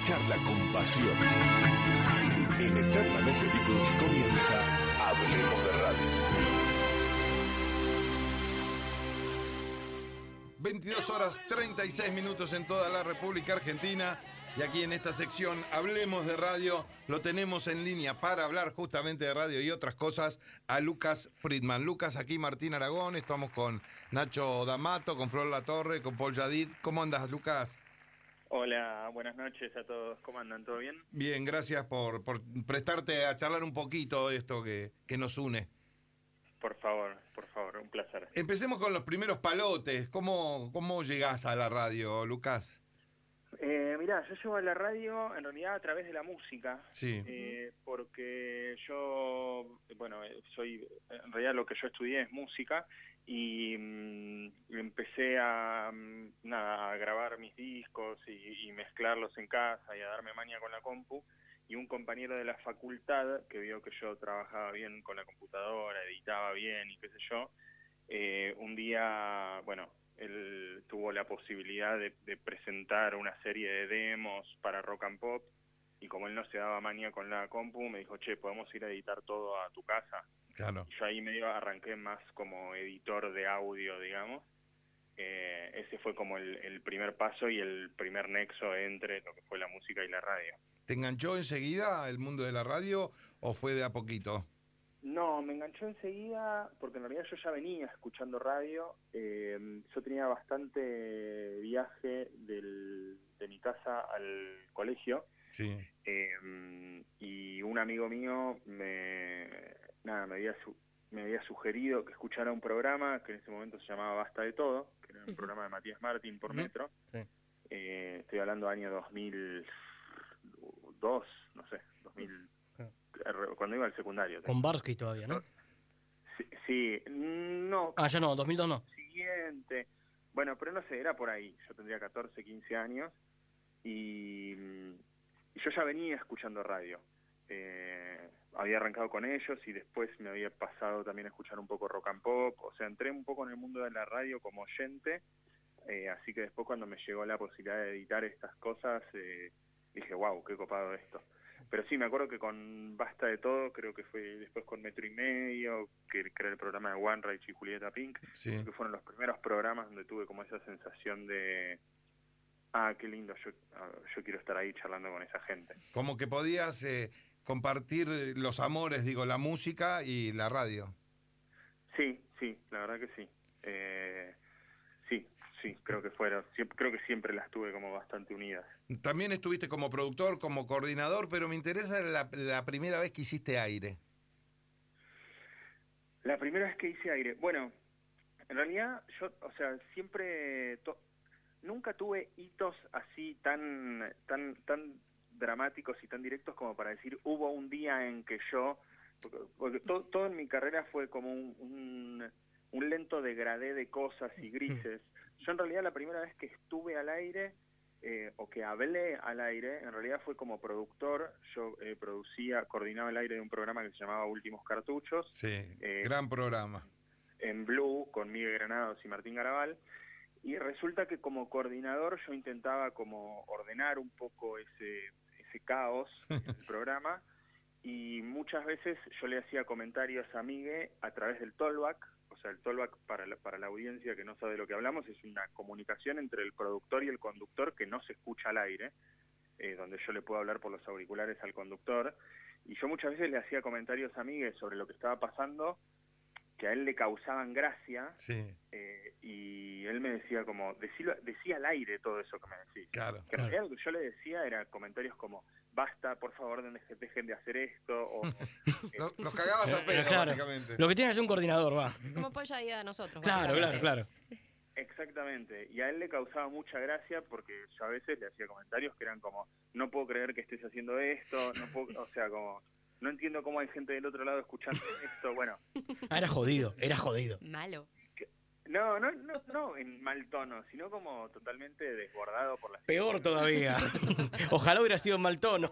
escucharla con pasión. En Eternamente Beatles comienza Hablemos de Radio. 22 horas 36 minutos en toda la República Argentina. Y aquí en esta sección Hablemos de Radio, lo tenemos en línea para hablar justamente de radio y otras cosas a Lucas Friedman. Lucas, aquí Martín Aragón, estamos con Nacho D'Amato, con Flor La Torre, con Paul Yadid. ¿Cómo andas, Lucas? Hola, buenas noches a todos. ¿Cómo andan? ¿Todo bien? Bien, gracias por, por prestarte a charlar un poquito de esto que, que nos une. Por favor, por favor, un placer. Empecemos con los primeros palotes. ¿Cómo, cómo llegás a la radio, Lucas? Eh, mirá, yo llego a la radio en realidad a través de la música. Sí. Eh, porque yo, bueno, eh, soy, en realidad lo que yo estudié es música y mm, empecé a, mm, nada, a grabar mis discos y, y mezclarlos en casa y a darme maña con la compu. Y un compañero de la facultad que vio que yo trabajaba bien con la computadora, editaba bien y qué sé yo, eh, un día, bueno, él tuvo la posibilidad de, de, presentar una serie de demos para Rock and Pop y como él no se daba manía con la compu, me dijo, che, podemos ir a editar todo a tu casa. Claro. Y yo ahí medio arranqué más como editor de audio, digamos. Eh, ese fue como el, el, primer paso y el primer nexo entre lo que fue la música y la radio. ¿Te enganchó enseguida el mundo de la radio o fue de a poquito? No, me enganchó enseguida porque en realidad yo ya venía escuchando radio. Eh, yo tenía bastante viaje del, de mi casa al colegio. Sí. Eh, y un amigo mío me, nada, me, había su, me había sugerido que escuchara un programa que en ese momento se llamaba Basta de Todo, que era un uh -huh. programa de Matías Martín por uh -huh. Metro. Sí. Eh, estoy hablando año 2002, no sé, 2000 cuando iba al secundario. Con Barsky todavía, ¿no? Sí, sí, no. Ah, ya no, 2002 no. Siguiente. Bueno, pero no sé, era por ahí. Yo tendría 14, 15 años y, y yo ya venía escuchando radio. Eh, había arrancado con ellos y después me había pasado también a escuchar un poco rock and pop. O sea, entré un poco en el mundo de la radio como oyente. Eh, así que después cuando me llegó la posibilidad de editar estas cosas, eh, dije, wow, qué copado esto. Pero sí, me acuerdo que con Basta de Todo, creo que fue después con Metro y Medio, que, que era el programa de One Rage y Julieta Pink, sí. que fueron los primeros programas donde tuve como esa sensación de, ah, qué lindo, yo, yo quiero estar ahí charlando con esa gente. Como que podías eh, compartir los amores, digo, la música y la radio. Sí, sí, la verdad que sí. Eh, sí, creo que fueron, siempre, creo que siempre las tuve como bastante unidas. También estuviste como productor, como coordinador, pero me interesa la, la primera vez que hiciste aire. La primera vez que hice aire, bueno, en realidad yo, o sea, siempre, to, nunca tuve hitos así tan, tan, tan dramáticos y tan directos como para decir hubo un día en que yo, porque, porque to, todo en mi carrera fue como un, un, un lento degradé de cosas y grises. Yo en realidad la primera vez que estuve al aire eh, o que hablé al aire, en realidad fue como productor, yo eh, producía, coordinaba el aire de un programa que se llamaba Últimos Cartuchos. Sí, eh, gran programa. En Blue, con Miguel Granados y Martín Garabal. Y resulta que como coordinador yo intentaba como ordenar un poco ese, ese caos en el programa y muchas veces yo le hacía comentarios a Miguel a través del tollback, sea, el tollback para la, para la audiencia que no sabe de lo que hablamos es una comunicación entre el productor y el conductor que no se escucha al aire, eh, donde yo le puedo hablar por los auriculares al conductor, y yo muchas veces le hacía comentarios a Miguel sobre lo que estaba pasando, que a él le causaban gracia, sí. eh, y él me decía como, decía, decía al aire todo eso que me decía. Claro, que en realidad lo que yo le decía era comentarios como, basta, por favor, dejen de hacer esto. O, los, los cagabas a pedo, claro. básicamente. Lo que tiene es un coordinador, va. Como Polla a nosotros. Claro, claro, claro. Exactamente. Y a él le causaba mucha gracia porque yo a veces le hacía comentarios que eran como, no puedo creer que estés haciendo esto, no puedo, o sea, como, no entiendo cómo hay gente del otro lado escuchando esto, bueno. Ah, era jodido, era jodido. Malo. No, no, no, no en mal tono, sino como totalmente desbordado por las... Peor todavía. Ojalá hubiera sido en mal tono.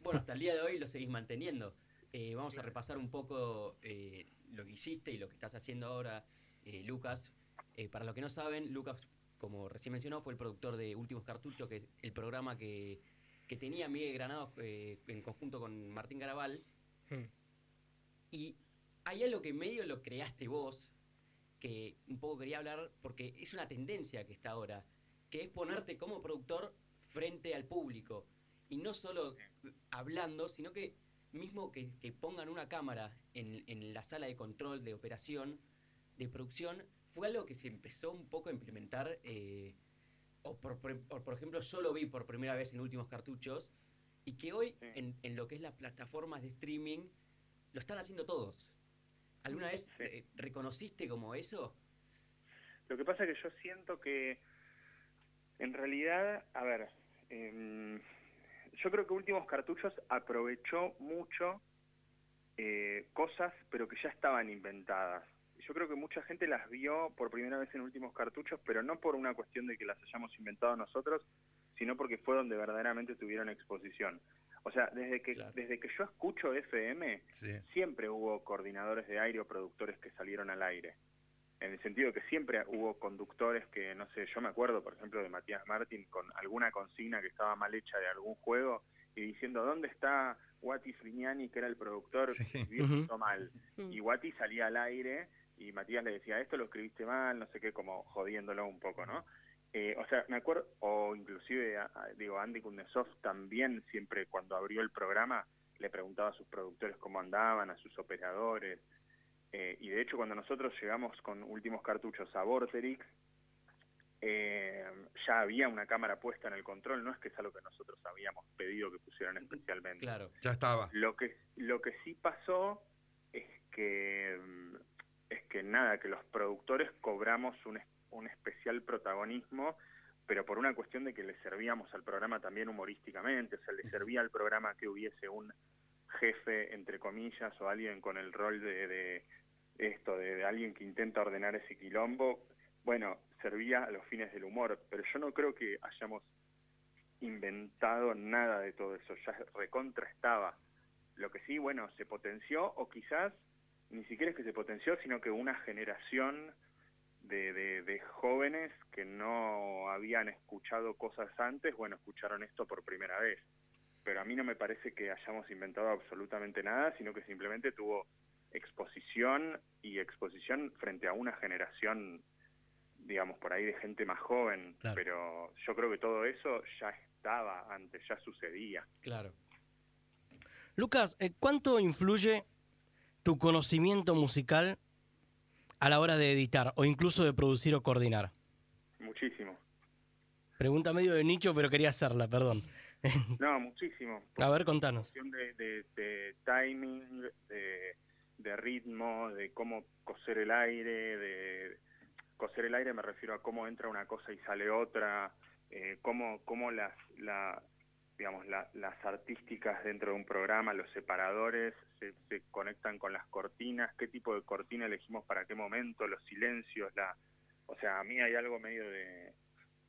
Bueno, hasta el día de hoy lo seguís manteniendo. Eh, vamos a repasar un poco eh, lo que hiciste y lo que estás haciendo ahora, eh, Lucas. para los que no saben, Lucas, como recién mencionó, fue el productor de Últimos Cartuchos, que es el programa que que tenía Miguel Granados eh, en conjunto con Martín Garabal. Hmm. Y hay algo que medio lo creaste vos, que un poco quería hablar, porque es una tendencia que está ahora, que es ponerte como productor frente al público. Y no solo hablando, sino que mismo que, que pongan una cámara en, en la sala de control, de operación, de producción, fue algo que se empezó un poco a implementar, eh, o, por, por- o por ejemplo yo lo vi por primera vez en últimos cartuchos, y que hoy Sí. en, en lo que es las plataformas de streaming lo están haciendo todos. ¿Alguna vez eh, reconociste como eso? Lo que pasa es que yo siento que, en realidad, a ver, em, yo creo que Últimos Cartuchos aprovechó mucho eh, cosas, pero que ya estaban inventadas. Yo creo que mucha gente las vio por primera vez en Últimos Cartuchos, pero no por una cuestión de que las hayamos inventado nosotros, sino porque fue donde verdaderamente tuvieron exposición. O sea, desde que, Claro. desde que yo escucho FM, Sí. siempre hubo coordinadores de aire o productores que salieron al aire. En el sentido que siempre hubo conductores que, no sé, yo me acuerdo, por ejemplo, de Matías Martín con alguna consigna que estaba mal hecha de algún juego y diciendo, ¿dónde está Wati Frignani, que era el productor, Sí. que escribió esto mal? Y Wati salía al aire y Matías le decía, esto lo escribiste mal, no sé qué, como jodiéndolo un poco, ¿no? Eh, o sea, me acuerdo, o inclusive, a- a- digo, Andy Kundesov también siempre cuando abrió el programa le preguntaba a sus productores cómo andaban, a sus operadores. Eh, y de hecho, cuando nosotros llegamos con últimos cartuchos a Vorterix, eh, ya había una cámara puesta en el control, no es que es algo que nosotros habíamos pedido que pusieran especialmente. Claro. Ya estaba. Lo que lo que sí pasó es que es que nada, que los productores cobramos un, es- un especial protagonismo, pero por una cuestión de que le servíamos al programa también humorísticamente, o sea, le servía al programa que hubiese un jefe, entre comillas, o alguien con el rol de, de esto, de, de alguien que intenta ordenar ese quilombo, bueno, servía a los fines del humor, pero yo no creo que hayamos inventado nada de todo eso, ya recontra estaba. Lo que sí, bueno, se potenció, o quizás ni siquiera es que se potenció, sino que una generación de, de, de jóvenes que no habían escuchado cosas antes, bueno, escucharon esto por primera vez. Pero a mí no me parece que hayamos inventado absolutamente nada, sino que simplemente tuvo exposición y exposición frente a una generación, digamos, por ahí de gente más joven. Claro. Pero yo creo que todo eso ya estaba antes, ya sucedía. Claro. Lucas, eh, ¿cuánto influye tu conocimiento musical a la hora de editar o incluso de producir o coordinar? Muchísimo. Pregunta medio de nicho, pero quería hacerla, perdón. No, muchísimo. A ver, contanos. de, de- de timing, de, de ritmo, de cómo coser el aire, de coser el aire me refiero a cómo entra una cosa y sale otra, eh, cómo, cómo las, la, digamos, la- las artísticas dentro de un programa, los separadores se, se conectan con las cortinas, qué tipo de cortina elegimos para qué momento, los silencios, la, o sea, a mí hay algo medio de,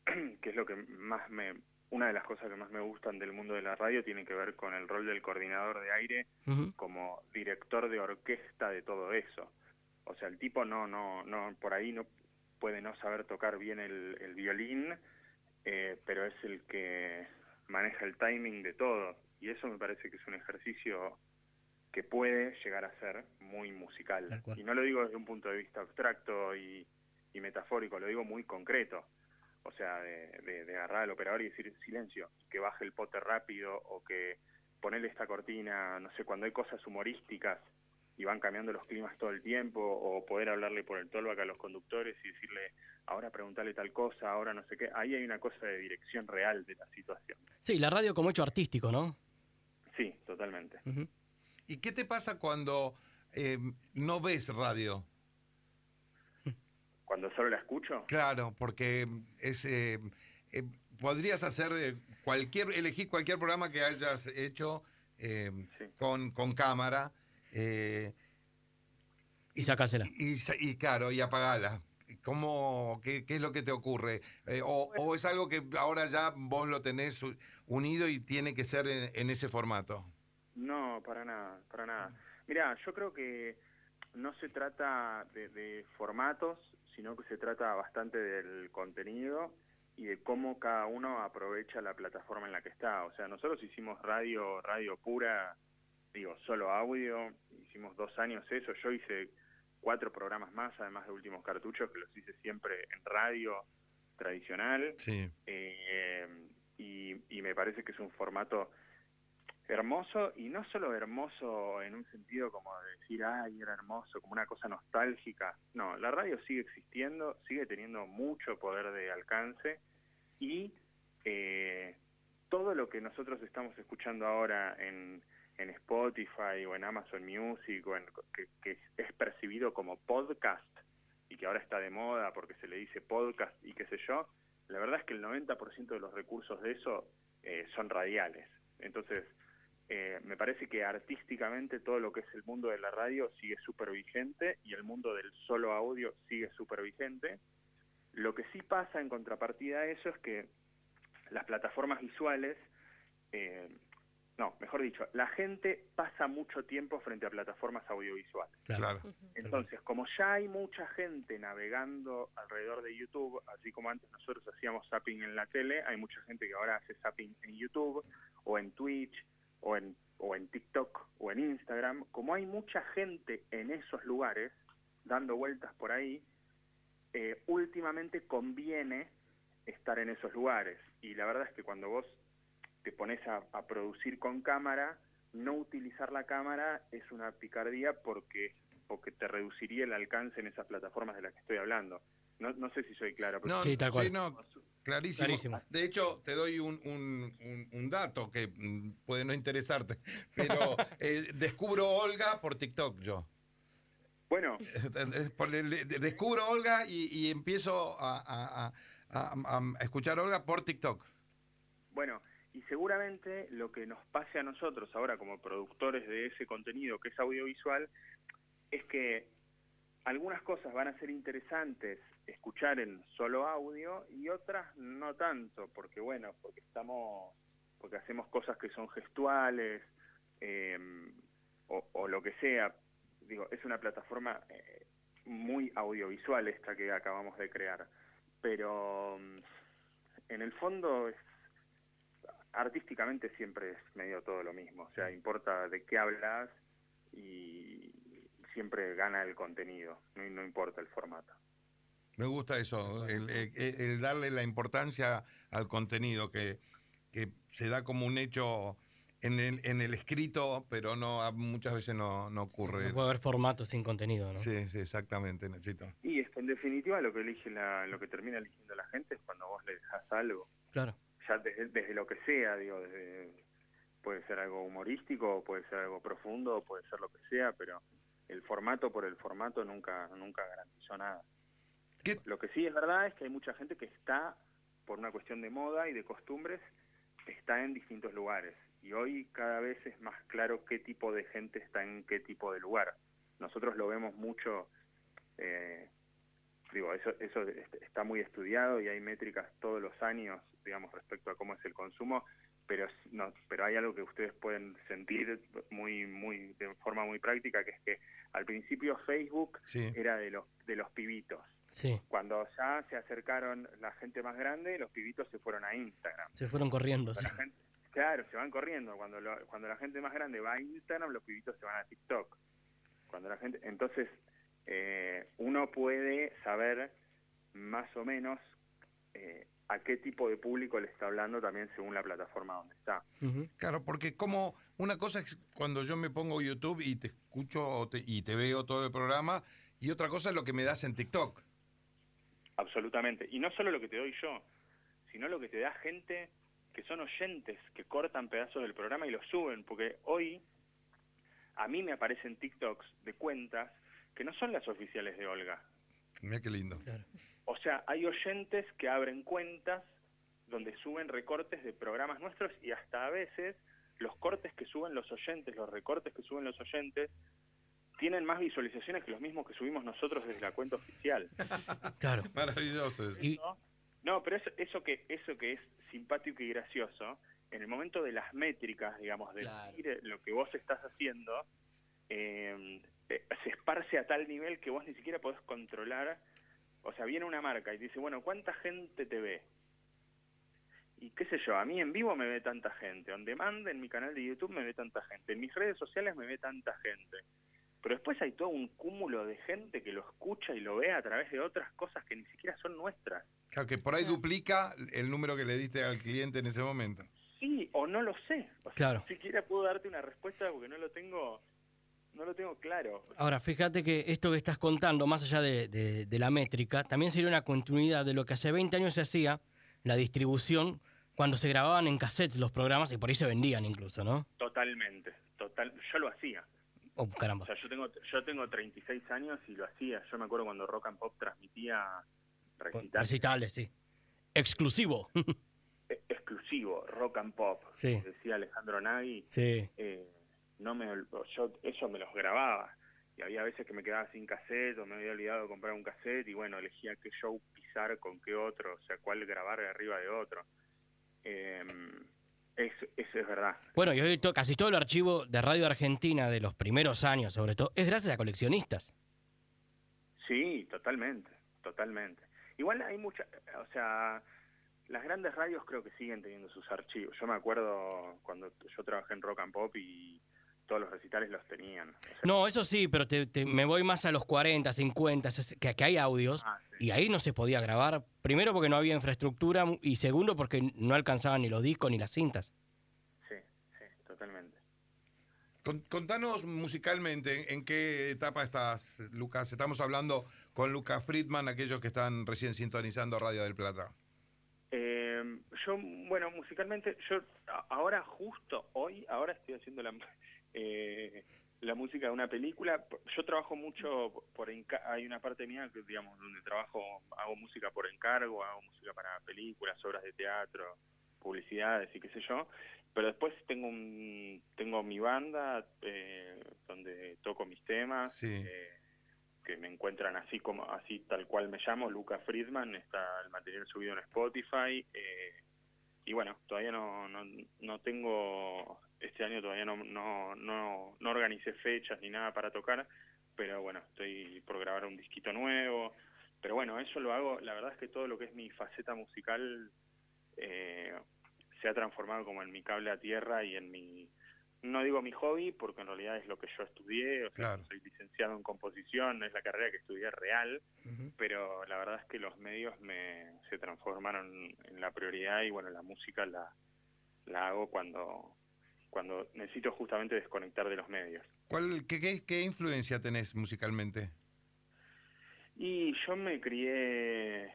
que es lo que más me, una de las cosas que más me gustan del mundo de la radio tiene que ver con el rol del coordinador de aire como director de orquesta de todo eso. O sea, el tipo no, no, no, por ahí no puede no saber tocar bien el, el violín, eh, pero es el que maneja el timing de todo. Y eso me parece que es un ejercicio que puede llegar a ser muy musical. Y no lo digo desde un punto de vista abstracto y, y metafórico, lo digo muy concreto. O sea, de, de- de agarrar al operador y decir silencio, que baje el pote rápido o que ponerle esta cortina, no sé, cuando hay cosas humorísticas y van cambiando los climas todo el tiempo, o poder hablarle por el tollback a los conductores y decirle, ahora preguntarle tal cosa, ahora no sé qué. Ahí hay una cosa de dirección real de la situación. Sí, la radio como hecho artístico, ¿no? Sí, totalmente. ¿Y qué te pasa cuando eh, no ves radio? Cuando solo la escucho, Claro, porque es eh, eh, podrías hacer eh, cualquier, elegir cualquier programa que hayas hecho eh, Sí. con, con cámara eh, Y sacásela. y, y claro, y apagala. ¿Cómo, qué, qué es lo que te ocurre? Eh, o, o es algo que ahora ya vos lo tenés unido y tiene que ser en, en ese formato? No, para nada, para nada. Mira, yo creo que no se trata de, de formatos, sino que se trata bastante del contenido y de cómo cada uno aprovecha la plataforma en la que está. O sea, nosotros hicimos radio, radio pura, digo, solo audio, hicimos dos años eso, yo hice cuatro programas más, además de últimos cartuchos, que los hice siempre en radio tradicional. Sí. Eh, y, y me parece que es un formato hermoso y no solo hermoso en un sentido como de decir, ay, era hermoso, como una cosa nostálgica. No, la radio sigue existiendo, sigue teniendo mucho poder de alcance y eh, todo lo que nosotros estamos escuchando ahora en, en Spotify o en Amazon Music o en, que, es percibido como podcast y que ahora está de moda porque se le dice podcast y qué sé yo, la verdad es que el 90% de los recursos de eso eh, son radiales. Entonces, eh, me parece que artísticamente todo lo que es el mundo de la radio sigue súper vigente y el mundo del solo audio sigue súper vigente. Lo que sí pasa en contrapartida a eso es que las plataformas visuales, eh, no, mejor dicho, la gente pasa mucho tiempo frente a plataformas audiovisuales. Claro. Entonces, como ya hay mucha gente navegando alrededor de YouTube, así como antes nosotros hacíamos zapping en la tele, hay mucha gente que ahora hace zapping en YouTube o en Twitch o en, o en TikTok o en Instagram, como hay mucha gente en esos lugares dando vueltas por ahí, eh, últimamente conviene estar en esos lugares. Y la verdad es que cuando vos te pones a, a producir con cámara, no utilizar la cámara es una picardía porque porque te reduciría el alcance en esas plataformas de las que estoy hablando. No, no sé si soy claro. pero- No, Sí, tal cual. no, clarísimo. Clarísimo. De hecho, te doy un, un- un- un dato que mm, puede no interesarte, pero eh, descubro Olga por TikTok yo. Bueno, descubro Olga y, y empiezo a, a- a- a- a escuchar Olga por TikTok. Bueno, y seguramente lo que nos pase a nosotros ahora como productores de ese contenido que es audiovisual es que algunas cosas van a ser interesantes escuchar en solo audio y otras no tanto, porque bueno, porque estamos, porque hacemos cosas que son gestuales eh, o, lo que sea. Digo, es una plataforma eh, muy audiovisual esta que acabamos de crear, pero mm, en el fondo artísticamente siempre es medio todo lo mismo, o sea, importa de qué hablas y siempre gana el contenido, no, no importa el formato. Me gusta eso, el, el- el darle la importancia al contenido que, que se da como un hecho en el, en el escrito, pero no a- muchas veces no, no ocurre. No puede haber formato sin contenido, ¿no? Sí, sí, exactamente, Nachito. Y es que en definitiva lo que elige la, lo que termina eligiendo la gente es cuando vos le dejas algo, Claro. Ya desde, desde lo que sea, digo, desde, puede ser algo humorístico, puede ser algo profundo, puede ser lo que sea, pero el formato por el formato nunca, nunca garantizó nada. ¿Qué- Lo que sí es verdad es que hay mucha gente que está, por una cuestión de moda y de costumbres, está en distintos lugares. Y hoy cada vez es más claro qué tipo de gente está en qué tipo de lugar. Nosotros lo vemos mucho, eh, digo, eso, eso est- está muy estudiado y hay métricas todos los años, digamos, respecto a cómo es el consumo, pero no, pero hay algo que ustedes pueden sentir muy, muy, de forma muy práctica, que es que al principio Facebook Sí. era de los, de los pibitos. Sí. Cuando ya se acercaron la gente más grande, los pibitos se fueron a Instagram. Se fueron corriendo, sí. La gente- claro, se van corriendo. Cuando, lo- cuando la gente más grande va a Instagram, los pibitos se van a TikTok. Cuando la gente, entonces eh, uno puede saber más o menos eh, a qué tipo de público le está hablando también según la plataforma donde está. Claro, porque como una cosa es cuando yo me pongo YouTube y te escucho o te- y te veo todo el programa, y otra cosa es lo que me das en TikTok. Absolutamente. Y no solo lo que te doy yo, sino lo que te da gente que son oyentes, que cortan pedazos del programa y los suben, porque hoy a mí me aparecen TikToks de cuentas que no son las oficiales de Olga. Mira qué lindo. Claro. O sea, hay oyentes que abren cuentas donde suben recortes de programas nuestros y hasta a veces los cortes que suben los oyentes, los recortes que suben los oyentes, tienen más visualizaciones que los mismos que subimos nosotros desde la cuenta oficial. Claro. Maravilloso. eso. Y, ¿no? Pero eso, eso que eso que es simpático y gracioso, en el momento de las métricas, digamos, de Claro. decir lo que vos estás haciendo, eh, eh, se esparce a tal nivel que vos ni siquiera podés controlar. O sea, viene una marca y te dice, bueno, ¿cuánta gente te ve? y qué sé yo, a mí en vivo me ve tanta gente, on demand en mi canal de YouTube me ve tanta gente, en mis redes sociales me ve tanta gente. Pero después hay todo un cúmulo de gente que lo escucha y lo ve a través de otras cosas que ni siquiera son nuestras. Claro, que por ahí duplica el número que le diste al cliente en ese momento. Sí, o no lo sé. O sea, Claro. Ni siquiera puedo darte una respuesta porque no lo tengo, no lo tengo claro. Ahora, fíjate que esto que estás contando, más allá de, de- de la métrica, también sería una continuidad de lo que hace 20 años se hacía, la distribución, cuando se grababan en cassettes los programas y por ahí se vendían incluso, ¿no? Totalmente, total. Yo lo hacía. Oh, O caramba. sea, yo tengo, yo tengo 36 años y lo hacía. Yo me acuerdo cuando Rock and Pop transmitía recitales Recitales, sí. Exclusivo. e- exclusivo, Rock and Pop, Sí. como decía Alejandro Nagui. sí. eh, no me, yo eso me los grababa. Y había veces que me quedaba sin cassette o me había olvidado de comprar un cassette y bueno, elegía qué show pisar con qué otro, o sea, cuál grabar de arriba de otro. Eh, eso, eso es verdad. Bueno, y hoy to- casi todo el archivo de Radio Argentina de los primeros años, sobre todo, es gracias a coleccionistas. Sí, totalmente, totalmente. Igual hay mucha, o sea, las grandes radios creo que siguen teniendo sus archivos. Yo me acuerdo cuando yo trabajé en Rock and Pop y todos los recitales los tenían. O sea, No, eso sí, pero te- te- me voy más a los 40, 50, ses- que, que hay audios, Ah, sí. y ahí no se podía grabar. Primero porque no había infraestructura, y segundo porque no alcanzaban ni los discos ni las cintas. sí, sí, totalmente. Con- Contanos musicalmente, ¿en qué etapa estás, Lucas? Estamos hablando con Lucas Friedman, aquellos que están recién sintonizando Radio del Plata. Eh, yo, bueno, musicalmente, yo ahora justo hoy, ahora estoy haciendo la, eh, la música de una película. Yo trabajo mucho por hay una parte mía que digamos donde trabajo, hago música por encargo, hago música para películas, obras de teatro, publicidades y qué sé yo. Pero después tengo un, tengo mi banda eh, donde toco mis temas. Sí. eh, que me encuentran así como así tal cual me llamo Lucas Friedman está el material subido en Spotify eh, y bueno todavía no, no no tengo este año todavía no no no no organicé fechas ni nada para tocar pero bueno estoy por grabar un disquito nuevo. Pero bueno eso lo hago la verdad es que todo lo que es mi faceta musical eh, se ha transformado como en mi cable a tierra y en mi no digo mi hobby porque en realidad es lo que yo estudié, o sea, Claro. soy licenciado en composición, es la carrera que estudié real, pero la verdad es que los medios me se transformaron en la prioridad y bueno, la música la, la hago cuando cuando necesito justamente desconectar de los medios. ¿Cuál, qué, qué, qué influencia tenés musicalmente? Y yo me crié,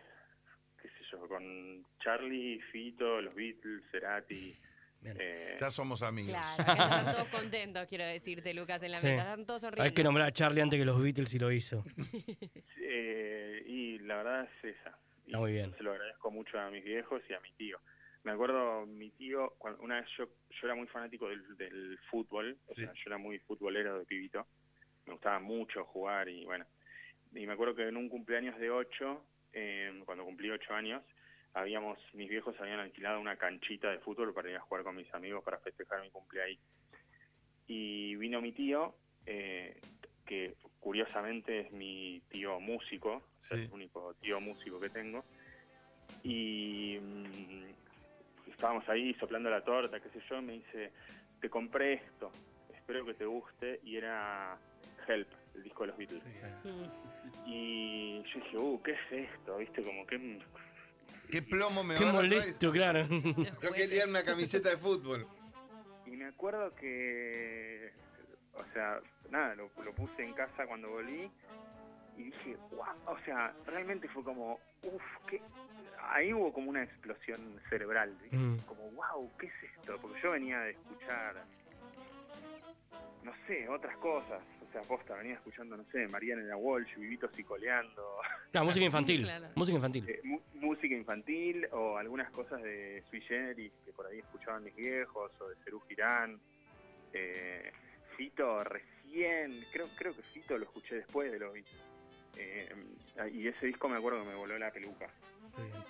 qué sé yo, con Charlie, Fito, los Beatles, Cerati. Bien. eh, Ya somos amigos. Claro, acá están todos contentos, quiero decirte, Lucas, en la Sí. mesa. Están todos sonriendo. Hay que nombrar a Charlie antes que los Beatles y lo hizo. Eh, y la verdad es esa. Y Está muy bien. Se lo agradezco mucho a mis viejos y a mi tío. Me acuerdo, mi tío, cuando, una vez yo, yo era muy fanático del, del fútbol, o sea, yo era muy futbolero de pibito, me gustaba mucho jugar y bueno, y me acuerdo que en un cumpleaños de ocho, eh, cuando cumplí ocho años, habíamos, mis viejos habían alquilado una canchita de fútbol para ir a jugar con mis amigos para festejar mi cumpleaños. Y vino mi tío, eh, que curiosamente es mi tío músico, Sí. es el único tío músico que tengo, y mm, estábamos ahí soplando la torta, qué sé yo, me dice, te compré esto, espero que te guste, y era Help, el disco de los Beatles. Mm. Y yo dije, uh, ¿qué es esto? ¿Viste? Como que... ¿Qué plomo me Qué va a traer? molesto, claro. Yo quería una camiseta de fútbol. Y me acuerdo que, o sea, nada, lo, lo puse en casa cuando volví y dije, wow, o sea, realmente fue como, uff, que ahí hubo como una explosión cerebral. Mm. como, wow, ¿qué es esto? Porque yo venía de escuchar, no sé, otras cosas, o sea, posta, venía escuchando, no sé, Mariana en la Walsh, Vivito Psicoleando, Claro, música infantil. Claro. Música infantil. eh, mu- música infantil o algunas cosas de Sui Generis que por ahí escuchaban mis viejos o de Cerú Girán. Eh, Fito recién, creo creo que Fito lo escuché después de lo vi. Eh, y ese disco me acuerdo que me voló la peluca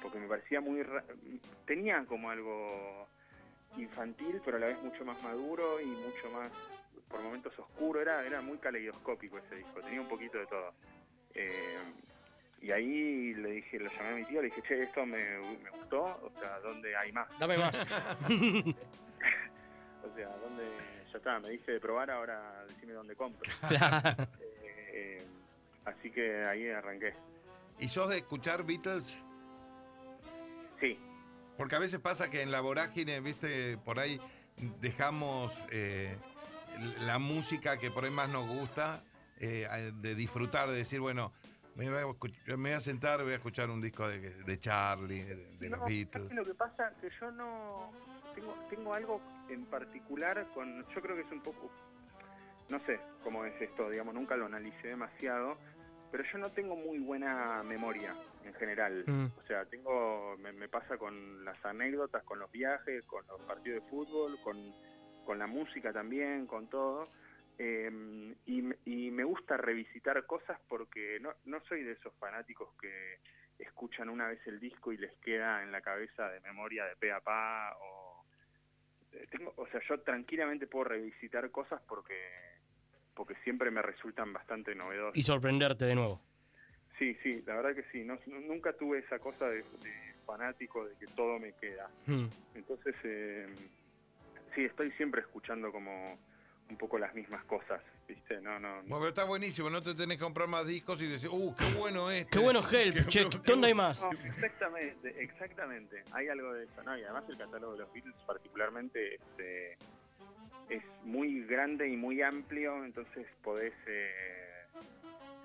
porque me parecía muy ra- tenía como algo infantil pero a la vez mucho más maduro y mucho más por momentos oscuro era era muy caleidoscópico ese disco tenía un poquito de todo Eh, y ahí le dije, lo llamé a mi tío, le dije, che, esto me, me gustó, o sea, ¿dónde hay más? Dame más. O sea, ¿dónde? Ya está, me dice de probar, ahora decime dónde compro. Eh, eh, así que ahí arranqué. ¿Y sos de escuchar Beatles? Sí, Porque a veces pasa que en la vorágine, viste, por ahí dejamos eh, la música que por ahí más nos gusta, eh, de disfrutar, de decir, bueno, me voy, a, escuch- me voy a sentar, voy a escuchar un disco de, de Charlie, de, de los Beatles. ¿sabes Lo que pasa que yo no tengo, tengo algo en particular con, yo creo que es un poco, no sé cómo es esto, digamos, nunca lo analicé demasiado, pero yo no tengo muy buena memoria en general. Mm. O sea, tengo, me, me pasa con las anécdotas, con los viajes, con los partidos de fútbol, con, con la música también, con todo. Eh, y, me- y me gusta revisitar cosas porque no, no soy de esos fanáticos que escuchan una vez el disco y les queda en la cabeza de memoria de pe a pa o eh, tengo o sea yo tranquilamente puedo revisitar cosas porque porque siempre me resultan bastante novedosas Y sorprenderte de nuevo. sí sí la verdad que sí no, nu- nunca tuve esa cosa de, de fanático de que todo me queda Mm. entonces eh, sí estoy siempre escuchando como un poco las mismas cosas viste no no Bueno, pero está buenísimo, no te tenés que comprar más discos y decir, uh, qué bueno este. Qué bueno Help, che, ¿qué onda hay más? No, exactamente, exactamente. Hay algo de eso, ¿no? Y además el catálogo de los Beatles particularmente este, es muy grande y muy amplio, entonces podés eh,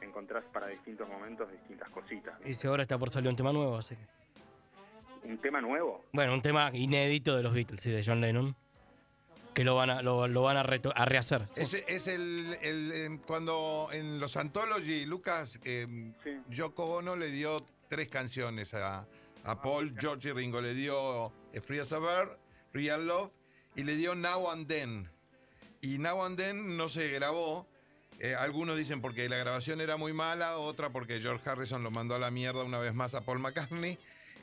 encontrar para distintos momentos distintas cositas. Y si ahora está por salir un tema nuevo, así que. Un tema nuevo. Bueno, un tema inédito de los Beatles, sí, de John Lennon. Que lo van a, lo, lo van a, a rehacer. sí. Es, es el, el, em, cuando en los Anthology, Lucas, em, Sí. Yoko Ono le dio tres canciones a, a Paul, George y Ringo. Le dio eh, Free as a Bird, Real Love y le dio Now and Then. Y Now and Then no se grabó. Eh, algunos dicen porque la grabación era muy mala, otra porque George Harrison lo mandó a la mierda una vez más a Paul McCartney.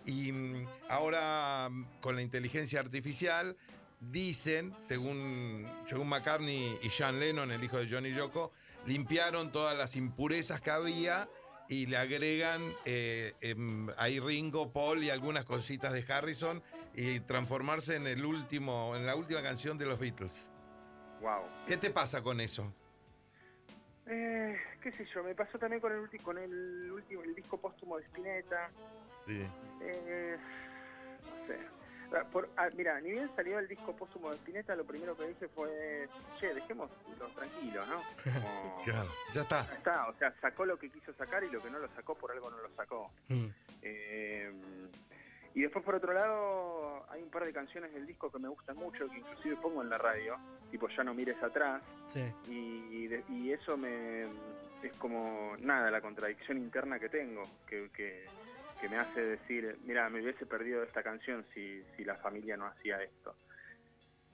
Y mm, ahora mm, con la inteligencia artificial dicen, según, según McCartney y Sean Lennon, el hijo de Johnny Yoko, limpiaron todas las impurezas que había y le agregan eh, em, ahí Ringo, Paul y algunas cositas de Harrison y transformarse en el último, en la última canción de los Beatles. Wow. ¿Qué te pasa con eso? Eh, qué sé yo, me pasó también con el, ulti- con el último el disco póstumo de Spinetta. Sí. Eh, no sé. Ah, Por, ah, mira, ni bien salió el disco póstumo de Spinetta, lo primero que dije fue, che, dejémoslo tranquilo, ¿no? Como, Claro, ya está. ya está, o sea, sacó lo que quiso sacar y lo que no lo sacó por algo no lo sacó. Mm. Eh, y después por otro lado, hay un par de canciones del disco que me gustan mucho, que inclusive pongo en la radio, tipo Ya no mires atrás, Sí. y, de- y eso me es como nada la contradicción interna que tengo que, que, que me hace decir mira me hubiese perdido esta canción si, si la familia no hacía esto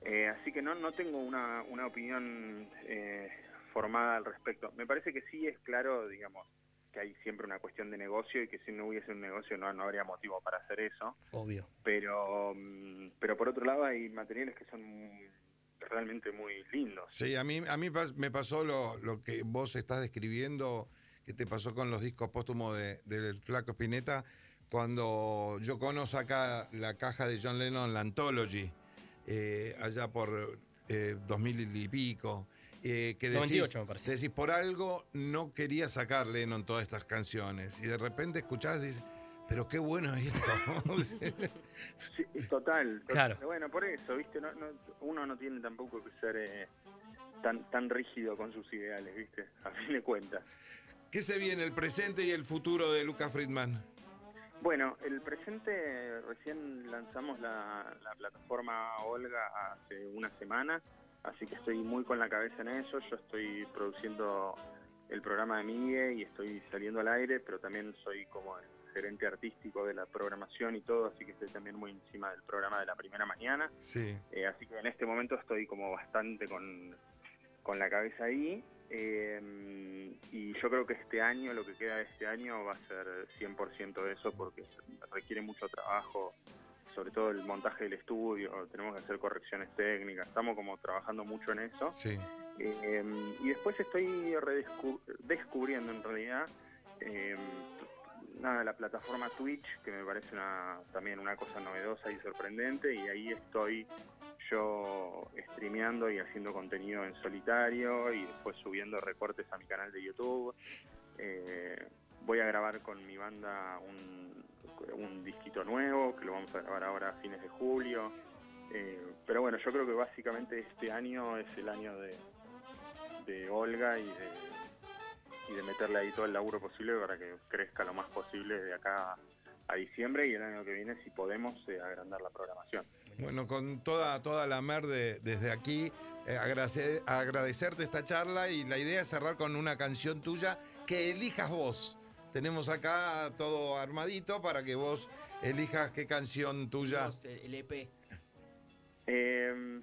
Eh, así que no no tengo una, una opinión eh, formada al respecto. Me parece que sí es claro digamos que hay siempre una cuestión de negocio y que si no hubiese un negocio no, no habría motivo para hacer eso Obvio. pero mm, pero por otro lado hay materiales que son realmente muy lindos Sí, a mí, a mí me pasó lo, lo que vos estás describiendo, que te pasó con los discos póstumos de- del Flaco Spinetta, cuando Yoko Ono saca la caja de John Lennon, la Anthology, eh, allá por eh, 2000 y pico. Eh, que decís, 98 me parece. decís, por algo no quería sacar Lennon todas estas canciones. Y de repente escuchás y dices, pero qué bueno es esto. Sí, total, total. Claro. Bueno, por eso, ¿viste? No, no- uno no tiene tampoco que ser eh, tan tan rígido con sus ideales, ¿viste? A fin de cuentas. ¿Qué se viene, el presente y el futuro de Lucas Friedman? Bueno, el presente, recién lanzamos la, la plataforma Olga hace una semana, así que estoy muy con la cabeza en eso. Yo estoy produciendo el programa de Migue y estoy saliendo al aire, pero también soy como el gerente artístico de la programación y todo, así que estoy también muy encima del programa de la primera mañana. Sí. Eh, así que en este momento estoy como bastante con, con la cabeza ahí. eh, y yo creo que este año, lo que queda de este año, va a ser 100% de eso porque requiere mucho trabajo, sobre todo el montaje del estudio, tenemos que hacer correcciones técnicas, estamos como trabajando mucho en eso. Sí. Eh, y después estoy descubriendo en realidad, eh, nada, la plataforma Twitch, que me parece una, también una cosa novedosa y sorprendente, y ahí estoy yo streameando y haciendo contenido en solitario y después subiendo recortes a mi canal de YouTube. Eh, voy a grabar con mi banda un, un disquito nuevo, que lo vamos a grabar ahora a fines de julio. Eh, pero bueno, yo creo que básicamente este año es el año de, de Olga y de, y de meterle ahí todo el laburo posible para que crezca lo más posible de acá a diciembre y el año que viene, si podemos, eh, agrandar la programación. Bueno, con toda, toda la mer de- desde aquí, eh, agrade- agradecerte esta charla y la idea es cerrar con una canción tuya que elijas vos. Tenemos acá todo armadito para que vos elijas qué canción tuya. Vos, el EP. Eh,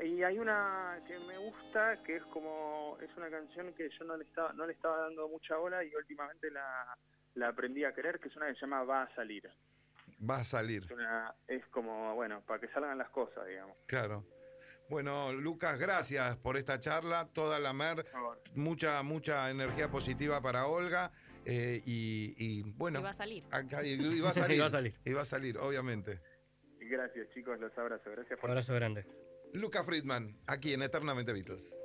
y hay una que me gusta, que es como, es una canción que yo no le estaba, no le estaba dando mucha bola y últimamente la, la aprendí a querer, que es una que se llama Va a salir. Va a salir, Es, una, es como, bueno, para que salgan las cosas, digamos. claro. Bueno, Lucas, gracias por esta charla. Toda la mer, mucha, mucha energía positiva para Olga. Eh, y, y, bueno, va a salir. acá- va a salir. Va a salir. A obviamente. Gracias chicos, los abrazo. Gracias Un por abrazo grande. Lucas Friedman, aquí en Eternamente Beatles.